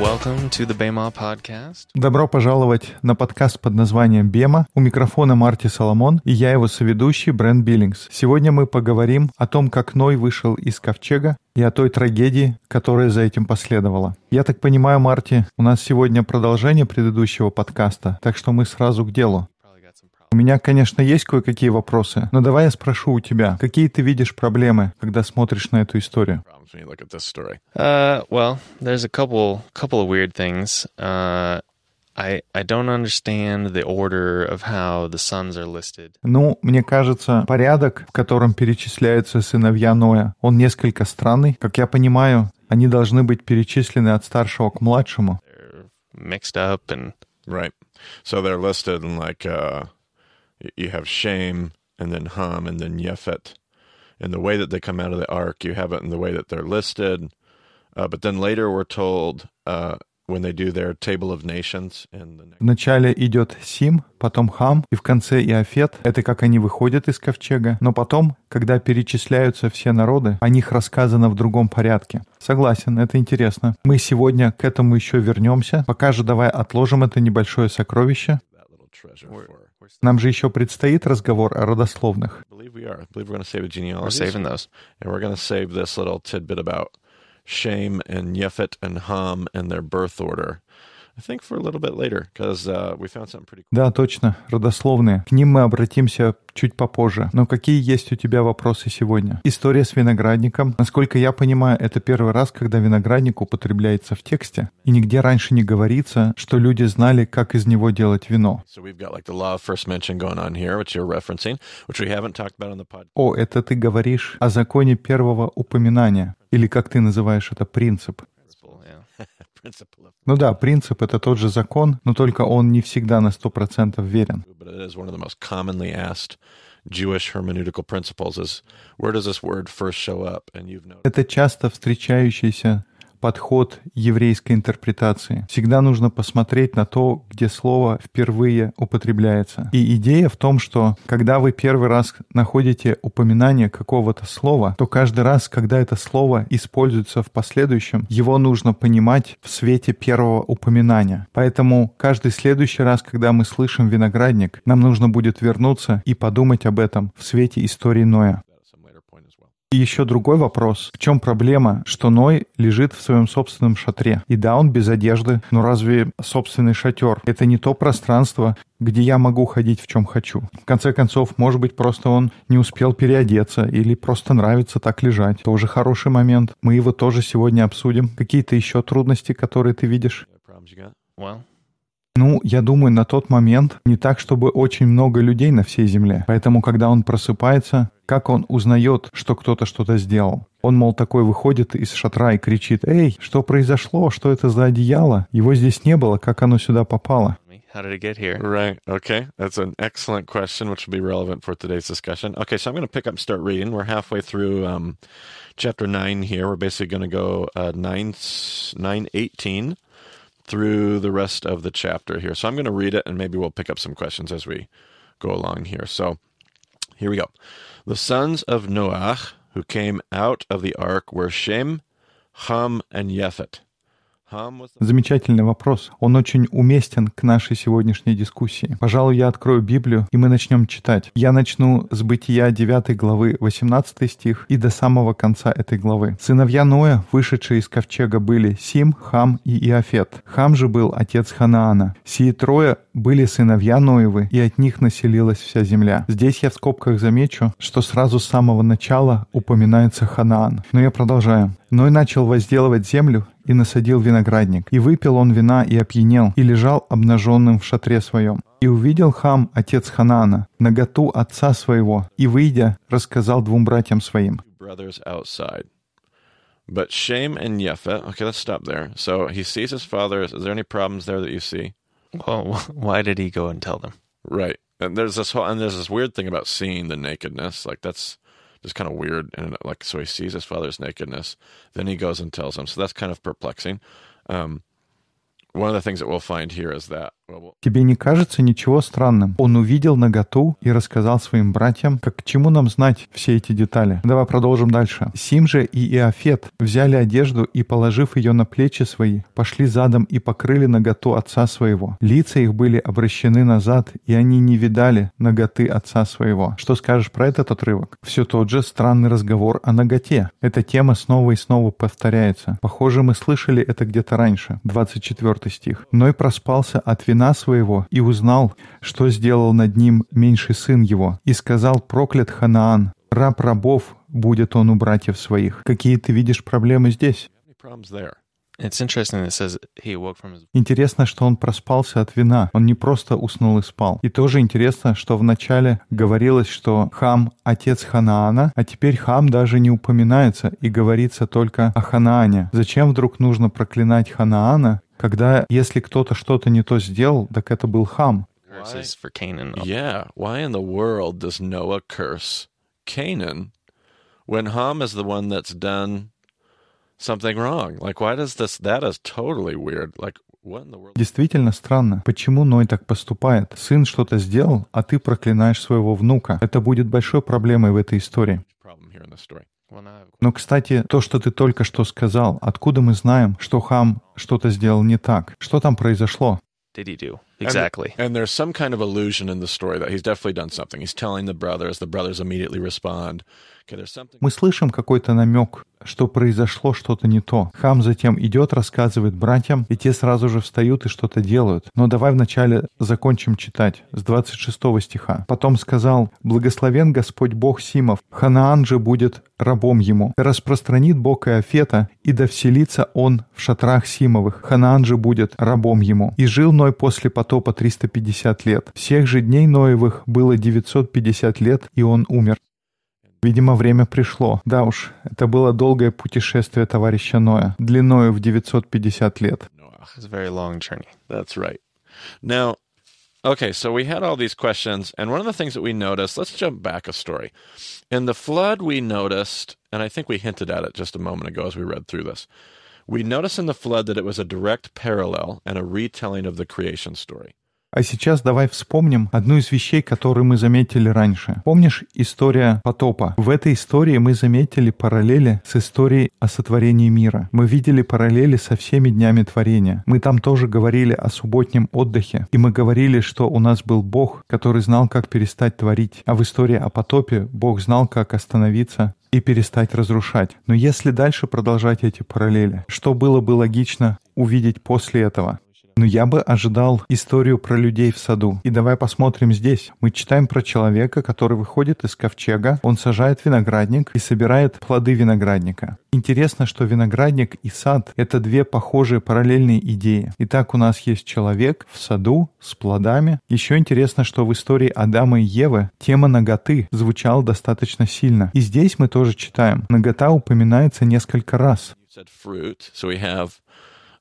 Welcome to the Bema podcast. Добро пожаловать на подкаст под названием «Бема». У микрофона Марти Соломон и я его соведущий Брент Биллингс. Сегодня мы поговорим о том, как Ной вышел из ковчега и о той трагедии, которая за этим последовала. Я так понимаю, Марти, у нас сегодня продолжение предыдущего подкаста, так что мы сразу к делу. У меня, конечно, есть кое-какие вопросы, но давай я спрошу у тебя, какие ты видишь проблемы, когда смотришь на эту историю? Uh, well, there's a couple couple of weird things. Uh, I I don't understand the order of how the sons are listed. Ну, мне кажется, порядок, в котором перечисляются сыновья Ноя, он несколько странный. Как я понимаю, они должны быть перечислены от старшего к младшему. They're mixed up and Right. So they're listed in like uh, you have Shem and then Ham and then Yefet. And the way that they come out of the ark, you have it in the way that they're listed. Uh, but then later we're told uh, when they do their table of nations and the В начале идет Сим, потом Хам, и в конце Иофет. Это как они выходят из ковчега. Но потом, когда перечисляются все народы, о них рассказано в другом порядке. Согласен, это интересно. Мы сегодня к этому еще вернемся. Пока же давай отложим это небольшое сокровище. that little treasure for. Нам же еще предстоит разговор о родословных. I believe we are. I believe we're going to save the we're genealogies. saving those. And we're going to save this little tidbit about Shem and Yefet and Ham and their birth order. Да, точно, родословные. К ним мы обратимся чуть попозже. Но какие есть у тебя вопросы сегодня? История с виноградником. Насколько я понимаю, это первый раз, когда виноградник употребляется в тексте. И нигде раньше не говорится, что люди знали, как из него делать вино. О, это ты говоришь о законе первого упоминания. Или как ты называешь это, принцип. Principle, yeah. Principle of, Ну да, принцип — это тот же закон, но только он не всегда на сто процентов верен. Это часто встречающийся подход еврейской интерпретации. Всегда нужно посмотреть на то, где слово впервые употребляется. И идея в том, что когда вы первый раз находите упоминание какого-то слова, то каждый раз, когда это слово используется в последующем, его нужно понимать в свете первого упоминания. Поэтому каждый следующий раз, когда мы слышим виноградник, нам нужно будет вернуться и подумать об этом в свете истории Ноя. At some later point as well. И еще другой вопрос. В чем проблема, что Ной лежит в своем собственном шатре? И да, он без одежды, но разве собственный шатер — это не то пространство, где я могу ходить в чем хочу? В конце концов, может быть, просто он не успел переодеться или просто нравится так лежать. Тоже хороший момент. Мы его тоже сегодня обсудим. Какие-то еще трудности, которые ты видишь? Well, Ну, я думаю, на тот момент не так, чтобы очень много людей на всей земле. Поэтому, когда он просыпается, как он узнает, что кто-то что-то сделал? Он, мол, такой выходит из шатра и кричит, «Эй, что произошло? Что это за одеяло? Его здесь не было, как оно сюда попало?» how did it get here? Right. Okay. That's an excellent question, which will be relevant for today's discussion. Okay. So I'm going to pick up and start reading. We're halfway through um, chapter 9 here. We're basically going to go uh, 9, 9 18 through the rest of the chapter here. So I'm going to read it and maybe we'll pick up some questions as we go along here. So here we go. The sons of Noach who came out of the ark were Shem, Ham, and Yefet. Замечательный вопрос. Он очень уместен к нашей сегодняшней дискуссии. Пожалуй, я открою Библию, и мы начнем читать. Я начну с Бытия 9 главы 18 стих и до самого конца этой главы. Сыновья Ноя, вышедшие из ковчега, были Сим, Хам и Иофет. Хам же был отец Ханаана. Сии трое были сыновья Ноевы, и от них населилась вся земля. Здесь я в скобках замечу, что сразу с самого начала упоминается Ханаан. Но я продолжаю. Ной начал возделывать землю и насадил виноградник. И выпил он вина и опьянел, и лежал обнаженным в шатре своем. И увидел Хам, отец Ханаана, наготу отца своего, и, выйдя, рассказал двум братьям своим. But Shem and Yefet, okay, let's stop there. So he sees his father. Is there any problems there that you see? Well, why did he go and tell them? Right. And there's this whole, and there's this weird thing about seeing the nakedness. Like that's just kind of weird. And like, so he sees his father's nakedness. Then he goes and tells him. So that's kind of perplexing. Um, one of the things that we'll find here is that Тебе не кажется ничего странным? Он увидел наготу и рассказал своим братьям, как к чему нам знать все эти детали. Давай продолжим дальше. Сим же и Иофет взяли одежду и, положив ее на плечи свои, пошли задом и покрыли наготу отца своего. Лица их были обращены назад, и они не видали наготы отца своего. Что скажешь про этот отрывок? Все тот же странный разговор о наготе. Эта тема снова и снова повторяется. Похоже, мы слышали это где-то раньше. 24 стих. «Ной проспался от вина своего и узнал, что сделал над ним меньший сын его, и сказал, проклят Ханаан, раб рабов будет он у братьев своих». Какие ты видишь проблемы здесь? Интересно, что он проспался от вина. Он не просто уснул и спал. И тоже интересно, что вначале говорилось, что Хам — отец Ханаана, а теперь Хам даже не упоминается и говорится только о Ханаане. Зачем вдруг нужно проклинать Ханаана, когда если кто-то что-то не то сделал, так это был Хам? Curses for Canaan. Yeah. Why in the world does Noah curse Canaan when Ham is the one that's done something wrong? Like, why does this? That is totally weird. Like, what in the world? Действительно странно. Почему Ной так поступает? Сын что-то сделал, а ты проклинаешь своего внука. Это будет большой проблемой в этой истории. Но, кстати, то, что ты только что сказал, откуда мы знаем, что Хам что-то сделал не так? Что там произошло? Did he do? And- Exactly. And, there's some kind of illusion in the story that he's definitely done something. He's telling the brothers. The brothers immediately respond. Okay, there's something. Мы слышим какой-то намек, что произошло что-то не то. Хам затем идет, рассказывает братьям, и те сразу же встают и что-то делают. Но давай вначале закончим читать с 26 стиха. Потом сказал, «Благословен Господь Бог Симов, Ханаан же будет рабом ему. Распространит Бог Иофета, и да вселится он в шатрах Симовых. Ханаан же будет рабом ему. И жил Ной после потопа 350 лет. Всех же дней Ноевых было 950 лет, и он умер. Видимо, время пришло. Да уж, это было долгое путешествие товарища Ноя, длиною в 950 лет. Okay, so we had all these questions, and one of the things that we noticed, let's jump back a story. In the flood, we noticed, and I think we hinted at it just a moment ago as we read through this. We notice in the flood that it was a direct parallel and a retelling of the creation story. А сейчас давай вспомним одну из вещей, которые мы заметили раньше. Помнишь история потопа? В этой истории мы заметили параллели с историей о сотворении мира. Мы видели параллели со всеми днями творения. Мы там тоже говорили о субботнем отдыхе. И мы говорили, что у нас был Бог, который знал, как перестать творить. А в истории о потопе Бог знал, как остановиться и перестать разрушать. Но если дальше продолжать эти параллели, что было бы логично увидеть после этого? Но я бы ожидал историю про людей в саду. И давай посмотрим здесь. Мы читаем про человека, который выходит из ковчега, он сажает виноградник и собирает плоды виноградника. Интересно, что виноградник и сад — это две похожие параллельные идеи. Итак, у нас есть человек в саду с плодами. Еще интересно, что в истории Адама и Евы тема наготы звучала достаточно сильно. И здесь мы тоже читаем. Нагота упоминается несколько раз.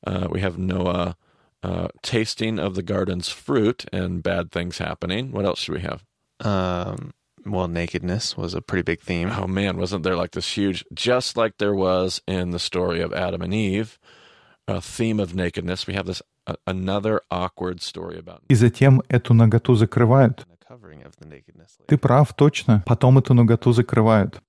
Uh, we have Noah uh, tasting of the garden's fruit and bad things happening. What else should we have? Um, well, nakedness was a pretty big theme. Oh man, wasn't there like this huge, just like there was in the story of Adam and Eve, a theme of nakedness? We have this uh, another awkward story about. И затем эту наготу закрывают. The covering of the nakedness. Ты прав, точно. Потом эту наготу закрывают.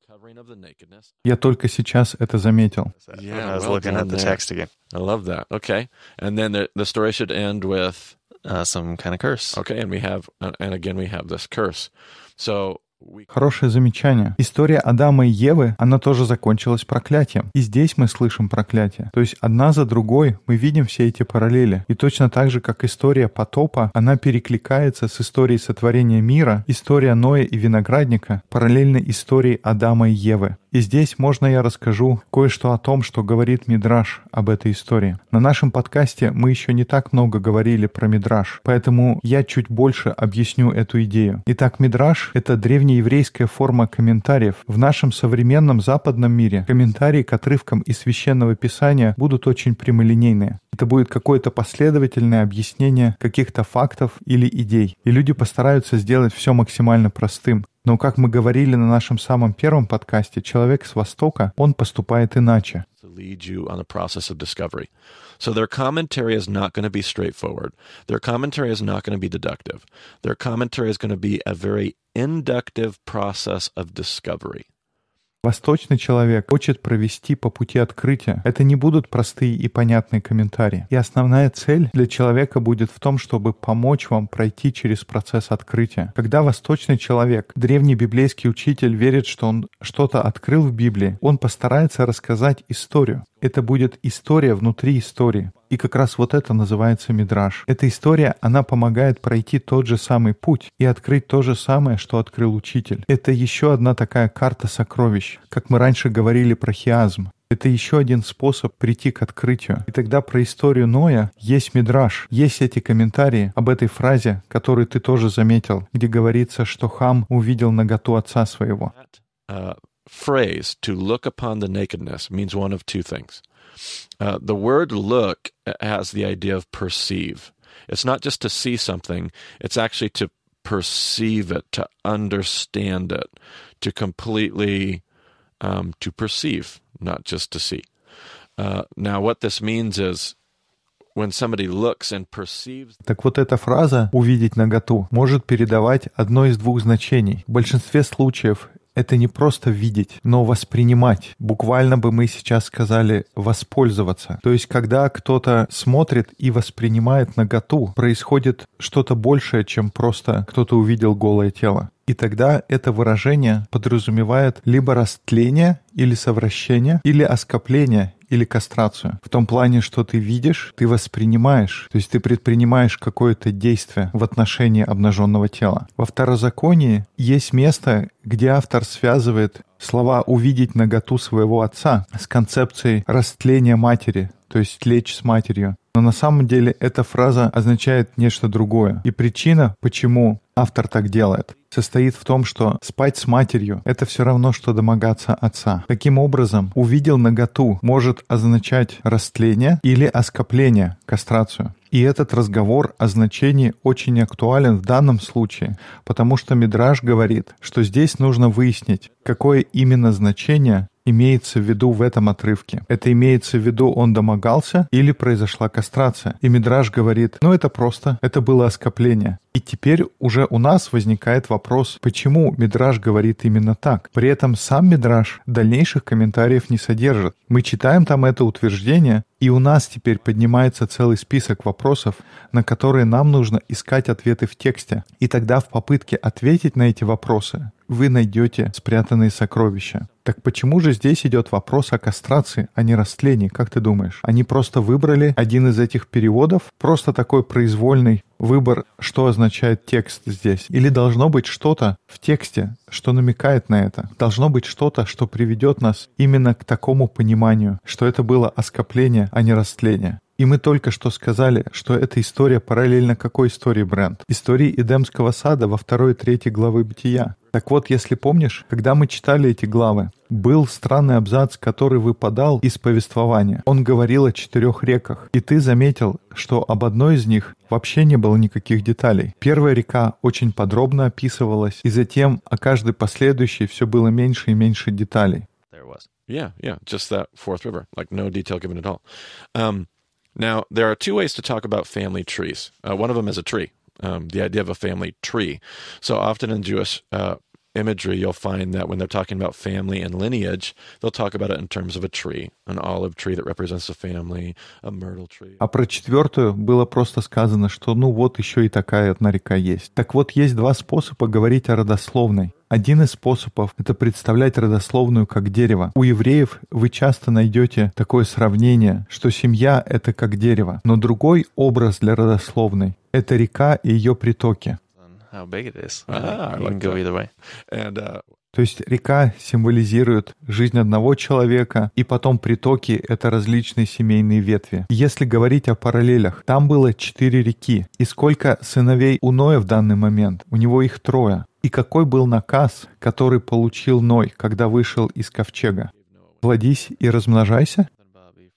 Covering of the nakedness. Я только сейчас это заметил. Yeah, I was well looking done at the there. text again. I love that. Okay, and then the the story should end with Uh, some kind of curse. okay, and we have uh, and again we have this curse. So we Хорошее замечание. История Адама и Евы, она тоже закончилась проклятием. И здесь мы слышим проклятие. То есть одна за другой мы видим все эти параллели. И точно так же, как история потопа, она перекликается с историей сотворения мира, история Ноя и виноградника, параллельно истории Адама и Евы. И здесь можно я расскажу кое-что о том, что говорит Мидраш об этой истории. На нашем подкасте мы еще не так много говорили про Мидраш, поэтому я чуть больше объясню эту идею. Итак, Мидраш — это древнееврейская форма комментариев. В нашем современном западном мире комментарии к отрывкам из Священного Писания будут очень прямолинейные. Это будет какое-то последовательное объяснение каких-то фактов или идей. И люди постараются сделать все максимально простым. Но, как мы говорили на нашем самом первом подкасте, человек с Востока, он поступает иначе. So their commentary is not going to be straightforward. Their commentary is not going to be deductive. Their commentary is going to be a very inductive process of discovery. Восточный человек хочет провести по пути открытия. Это не будут простые и понятные комментарии. И основная цель для человека будет в том, чтобы помочь вам пройти через процесс открытия. Когда восточный человек, древний библейский учитель, верит, что он что-то открыл в Библии, он постарается рассказать историю. Это будет история внутри истории. И как раз вот это называется мидраж. Эта история, она помогает пройти тот же самый путь и открыть то же самое, что открыл учитель. Это еще одна такая карта сокровищ, как мы раньше говорили про хиазм. Это еще один способ прийти к открытию. И тогда про историю Ноя есть мидраж, есть эти комментарии об этой фразе, которую ты тоже заметил, где говорится, что Хам увидел наготу отца своего. Uh, phrase, to look upon the nakedness, means one of two things. Uh, the word look has the idea of perceive. It's not just to see something, it's actually to perceive it, to understand it, to completely um, to perceive, not just to see. Uh, now, what this means is when somebody looks and perceives. Так вот эта фраза «увидеть наготу» может передавать одно из двух значений. В большинстве случаев это не просто видеть, но воспринимать. Буквально бы мы сейчас сказали воспользоваться. То есть, когда кто-то смотрит и воспринимает наготу, происходит что-то большее, чем просто кто-то увидел голое тело. И тогда это выражение подразумевает либо растление или совращение, или оскопление, или кастрацию. В том плане, что ты видишь, ты воспринимаешь, то есть ты предпринимаешь какое-то действие в отношении обнаженного тела. Во второзаконии есть место, где автор связывает слова «увидеть наготу своего отца» с концепцией растления матери, то есть лечь с матерью. Но на самом деле эта фраза означает нечто другое. И причина, почему автор так делает, состоит в том, что спать с матерью — это все равно, что домогаться отца. Таким образом, увидел наготу может означать растление или оскопление, кастрацию. И этот разговор о значении очень актуален в данном случае, потому что Мидраж говорит, что здесь нужно выяснить, какое именно значение имеется в виду в этом отрывке? Это имеется в виду, он домогался или произошла кастрация? И Мидраж говорит, ну это просто, это было оскопление. И теперь уже у нас возникает вопрос, почему Мидраж говорит именно так. При этом сам Мидраж дальнейших комментариев не содержит. Мы читаем там это утверждение, и у нас теперь поднимается целый список вопросов, на которые нам нужно искать ответы в тексте. И тогда в попытке ответить на эти вопросы вы найдете спрятанные сокровища. Так почему же здесь идет вопрос о кастрации, а не растлении, как ты думаешь? Они просто выбрали один из этих переводов, просто такой произвольный выбор, что означает текст здесь. Или должно быть что-то в тексте, что намекает на это. Должно быть что-то, что приведет нас именно к такому пониманию, что это было оскопление, а не растление. И мы только что сказали, что эта история параллельно какой истории, Брент? Истории Эдемского сада во второй и третьей главы Бытия. Так вот, если помнишь, когда мы читали эти главы, был странный абзац, который выпадал из повествования. Он говорил о четырех реках, и ты заметил, что об одной из них вообще не было никаких деталей. Первая река очень подробно описывалась, и затем о каждой последующей все было меньше и меньше деталей. Now, there are two ways to talk about family trees. Uh, one of them is a tree, um, the idea of a family tree. So often in Jewish uh, imagery, you'll find that when they're talking about family and lineage, they'll talk about it in terms of a tree, an olive tree that represents a family, a myrtle tree. А про четвертую было просто сказано, что ну вот еще и такая одна река есть. Так вот, есть два способа говорить о родословной. Один из способов — это представлять родословную как дерево. У евреев вы часто найдете такое сравнение, что семья — это как дерево. Но другой образ для родословной — это река и ее притоки. How big it is. Ah, you can like go that. either way. And uh, То есть река символизирует жизнь одного человека, и потом притоки — это различные семейные ветви. Если говорить о параллелях, там было четыре реки. И сколько сыновей у Ноя в данный момент? У него их трое. И какой был наказ, который получил Ной, когда вышел из ковчега? «Плодись и размножайся»?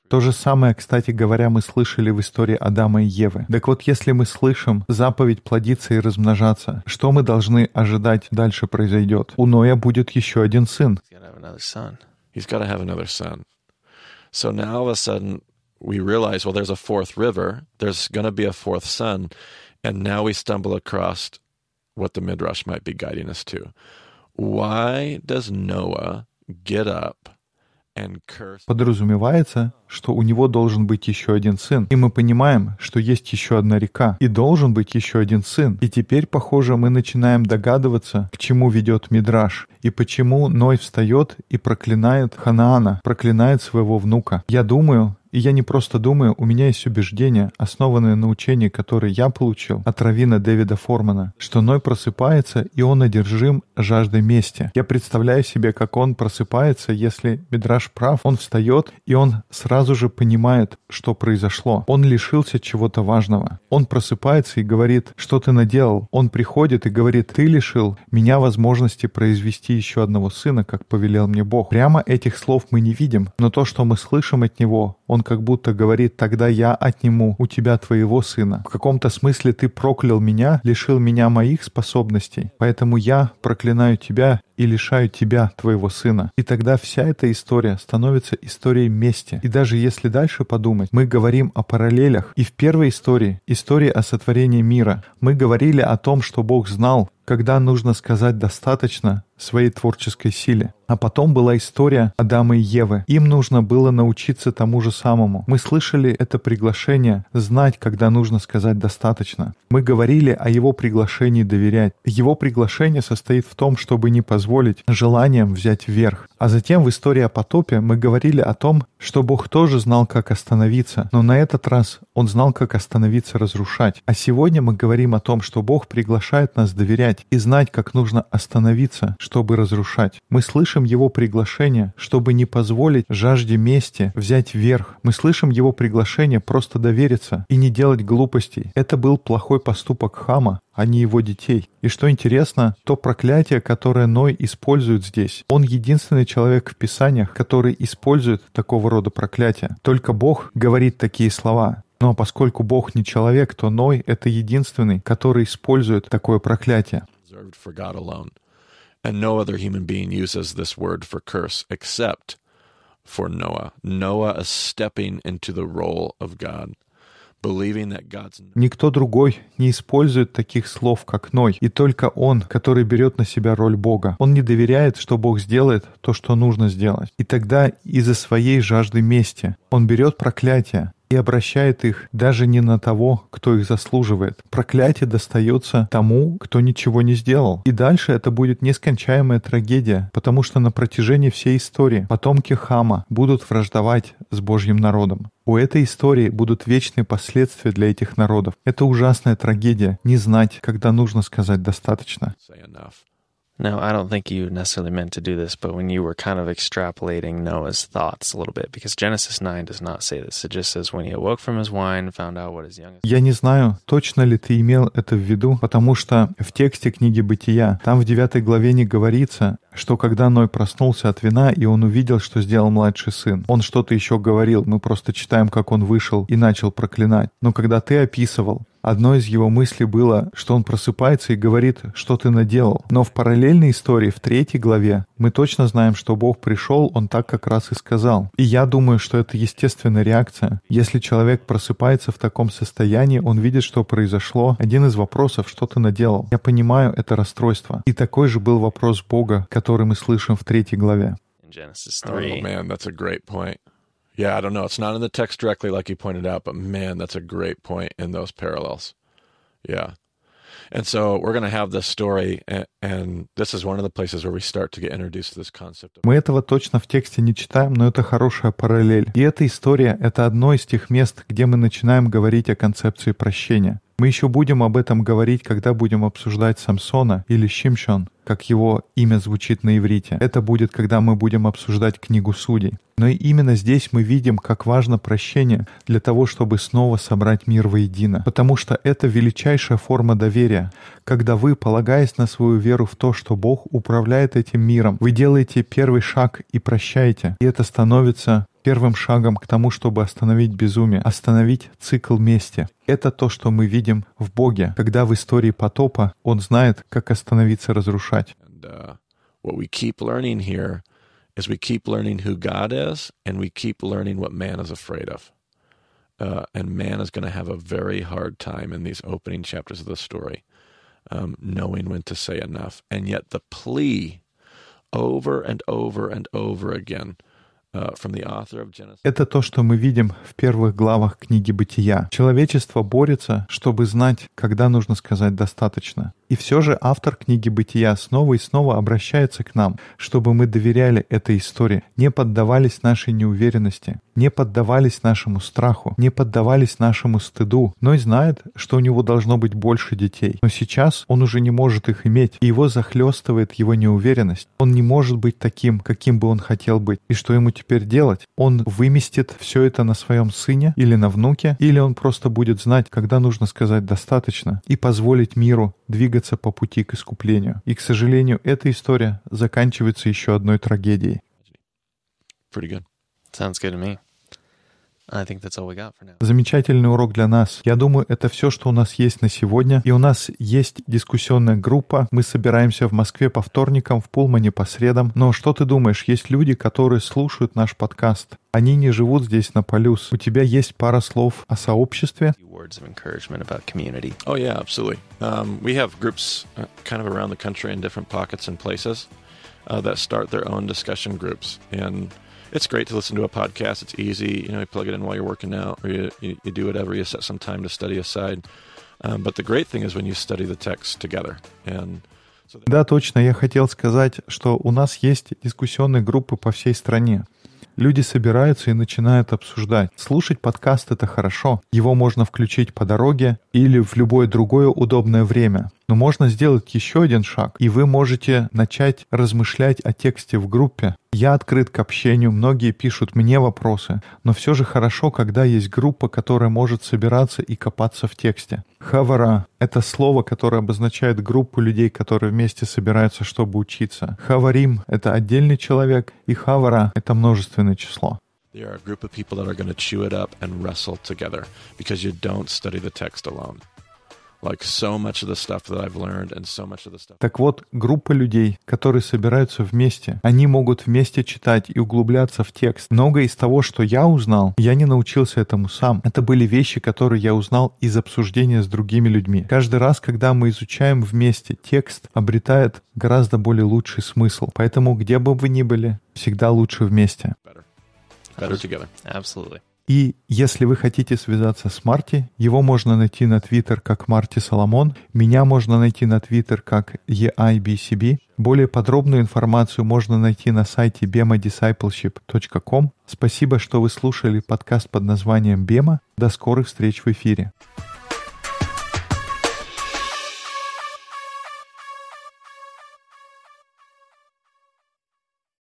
То же самое, кстати говоря, мы слышали в истории Адама и Евы. Так вот, если мы слышим заповедь плодиться и размножаться, что мы должны ожидать дальше произойдет? У Ноя будет еще один сын. What the Midrash might be guiding us to. Why does Noah get up? Подразумевается, что у него должен быть еще один сын. И мы понимаем, что есть еще одна река. И должен быть еще один сын. И теперь, похоже, мы начинаем догадываться, к чему ведет Мидраш. И почему Ной встает и проклинает Ханаана, проклинает своего внука. Я думаю, и я не просто думаю, у меня есть убеждение, основанное на учении, которое я получил от равина Дэвида Формана, что Ной просыпается, и он одержим жаждой мести. Я представляю себе, как он просыпается, если Мидраш прав, он встает, и он сразу же понимает, что произошло. Он лишился чего-то важного. Он просыпается и говорит, что ты наделал. Он приходит и говорит, ты лишил меня возможности произвести еще одного сына, как повелел мне Бог. Прямо этих слов мы не видим, но то, что мы слышим от него, он как будто говорит, тогда я отниму у тебя твоего сына. В каком-то смысле ты проклял меня, лишил меня моих способностей, поэтому я проклинаю тебя и лишаю тебя твоего сына. И тогда вся эта история становится историей мести. И даже если дальше подумать, мы говорим о параллелях. И в первой истории, истории о сотворении мира, мы говорили о том, что Бог знал, когда нужно сказать «достаточно» своей творческой силе. А потом была история Адама и Евы. Им нужно было научиться тому же самому. Мы слышали это приглашение знать, когда нужно сказать «достаточно». Мы говорили о его приглашении доверять. Его приглашение состоит в том, чтобы не позволить желаниям взять верх. А затем в истории о потопе мы говорили о том, что Бог тоже знал, как остановиться, но на этот раз Он знал, как остановиться разрушать. А сегодня мы говорим о том, что Бог приглашает нас доверять и знать, как нужно остановиться, чтобы разрушать. Мы слышим Его приглашение, чтобы не позволить жажде мести взять верх. Мы слышим Его приглашение просто довериться и не делать глупостей. Это был плохой поступок Хама, а не его детей. И что интересно, то проклятие, которое Ной использует здесь, он единственный человек в Писаниях, который использует такого рода проклятие. Только Бог говорит такие слова. Но поскольку Бог не человек, то Ной — это единственный, который использует такое проклятие. And no other human being uses this word for curse except for Noah. Noah is stepping into the role of God, Никто другой не использует таких слов, как Ной, и только он, который берет на себя роль Бога. Он не доверяет, что Бог сделает то, что нужно сделать. И тогда из-за своей жажды мести он берет проклятие, и обращает их даже не на того, кто их заслуживает. Проклятие достается тому, кто ничего не сделал. И дальше это будет нескончаемая трагедия, потому что на протяжении всей истории потомки Хама будут враждовать с Божьим народом. У этой истории будут вечные последствия для этих народов. Это ужасная трагедия — не знать, когда нужно сказать «достаточно». No, I don't think you necessarily meant to do this, but when you were kind of extrapolating Noah's thoughts a little bit, because Genesis 9 does not say this. It just says when he awoke from his wine, found out what his youngest... Я не знаю, точно ли ты имел это в виду, потому что в тексте книги «Бытия» там в девятой главе не говорится, что когда Ной проснулся от вина, и он увидел, что сделал младший сын. Он что-то еще говорил, мы просто читаем, как он вышел и начал проклинать. Но когда ты описывал, Одной из его мыслей было, что он просыпается и говорит, что ты наделал. Но в параллельной истории, в третьей главе, мы точно знаем, что Бог пришел, он так как раз и сказал. И я думаю, что это естественная реакция. Если человек просыпается в таком состоянии, он видит, что произошло. Один из вопросов, что ты наделал. Я понимаю это расстройство. И такой же был вопрос Бога, мы слышим в третьей главе. Genesis Oh 3. man, that's a great point. Yeah, I don't know. It's not in the text directly, like you pointed out, but man, that's a great point in those parallels. Yeah. And so we're going to have this story, and, and this is one of the places where we start to get introduced to this concept Мы этого точно в тексте не читаем, но это хорошая параллель. И эта история — это одно из тех мест, где мы начинаем говорить о концепции прощения. Мы еще будем об этом говорить, когда будем обсуждать Самсона или Шимшон, как его имя звучит на иврите. Это будет, когда мы будем обсуждать книгу судей. Но и именно здесь мы видим, как важно прощение для того, чтобы снова собрать мир воедино. Потому что это величайшая форма доверия. Когда вы, полагаясь на свою веру в то, что Бог управляет этим миром, вы делаете первый шаг и прощаете. И это становится первым шагом к тому, чтобы остановить безумие, остановить цикл мести. Это то, что мы видим в Боге, когда в истории потопа Он знает, как остановиться разрушать. Uh, and man is. Uh, going to have a very hard time in these opening chapters of the story um, knowing when to say enough. And yet, the plea over and over and over again Genesis. Это то, что мы видим в первых главах книги Бытия. Человечество борется, чтобы знать, когда нужно сказать «достаточно». И все же автор книги «Бытия» снова и снова обращается к нам, чтобы мы доверяли этой истории, не поддавались нашей неуверенности, не поддавались нашему страху, не поддавались нашему стыду. Но и знает, что у него должно быть больше детей. Но сейчас он уже не может их иметь, и его захлестывает его неуверенность. Он не может быть таким, каким бы он хотел быть. И что ему теперь делать? Он выместит все это на своем сыне или на внуке, или он просто будет знать, когда нужно сказать «достаточно» и позволить миру двигаться по пути к искуплению. И, к сожалению, эта история заканчивается еще одной трагедией. Pretty good. Sounds good to me. Замечательный урок для нас. Я думаю, это все, что у нас есть на сегодня. И у нас есть дискуссионная группа. Мы собираемся в Москве по вторникам, в Пулмане по средам. Но что ты думаешь, есть люди, которые слушают наш подкаст. Они не живут здесь на полюс. У тебя есть пара слов о сообществе? Words of encouragement about community. Oh, yeah, absolutely. Um, we have groups uh, kind of around the country in different pockets and places uh, that start their own discussion groups. And it's great to listen to a podcast. It's easy. You know, you plug it in while you're working out, or you, you, you do whatever. You set some time to study aside. Um, but the great thing is when you study the text together. And so Да, точно. Я хотел сказать, что у нас есть дискуссионные группы по всей стране. Люди собираются и начинают обсуждать. Слушать подкаст — это хорошо. Его можно включить по дороге или в любое другое удобное время. Но можно сделать еще один шаг, и вы можете начать размышлять о тексте в группе. Я открыт к общению, многие пишут мне вопросы, но все же хорошо, когда есть группа, которая может собираться и копаться в тексте. Хавара — это слово, которое обозначает группу людей, которые вместе собираются, чтобы учиться. Хаварим — это отдельный человек, и хавара — это множественное число. they are a group of people that are going to chew it up and wrestle together because you don't study the text alone. Так вот, группа людей, которые собираются вместе, они могут вместе читать и углубляться в текст. Многое из того, что я узнал, я не научился этому сам. Это были вещи, которые я узнал из обсуждения с другими людьми. Каждый раз, когда мы изучаем вместе, текст обретает гораздо более лучший смысл. Поэтому, где бы вы ни были, всегда лучше вместе. Better. Better together. Absolutely. И если вы хотите связаться с Марти, его можно найти на Твиттер как Марти Соломон, меня можно найти на Твиттер как EIBCB. Более подробную информацию можно найти на сайте bemadiscipleship.com. Спасибо, что вы слушали подкаст под названием «Бема». До скорых встреч в эфире.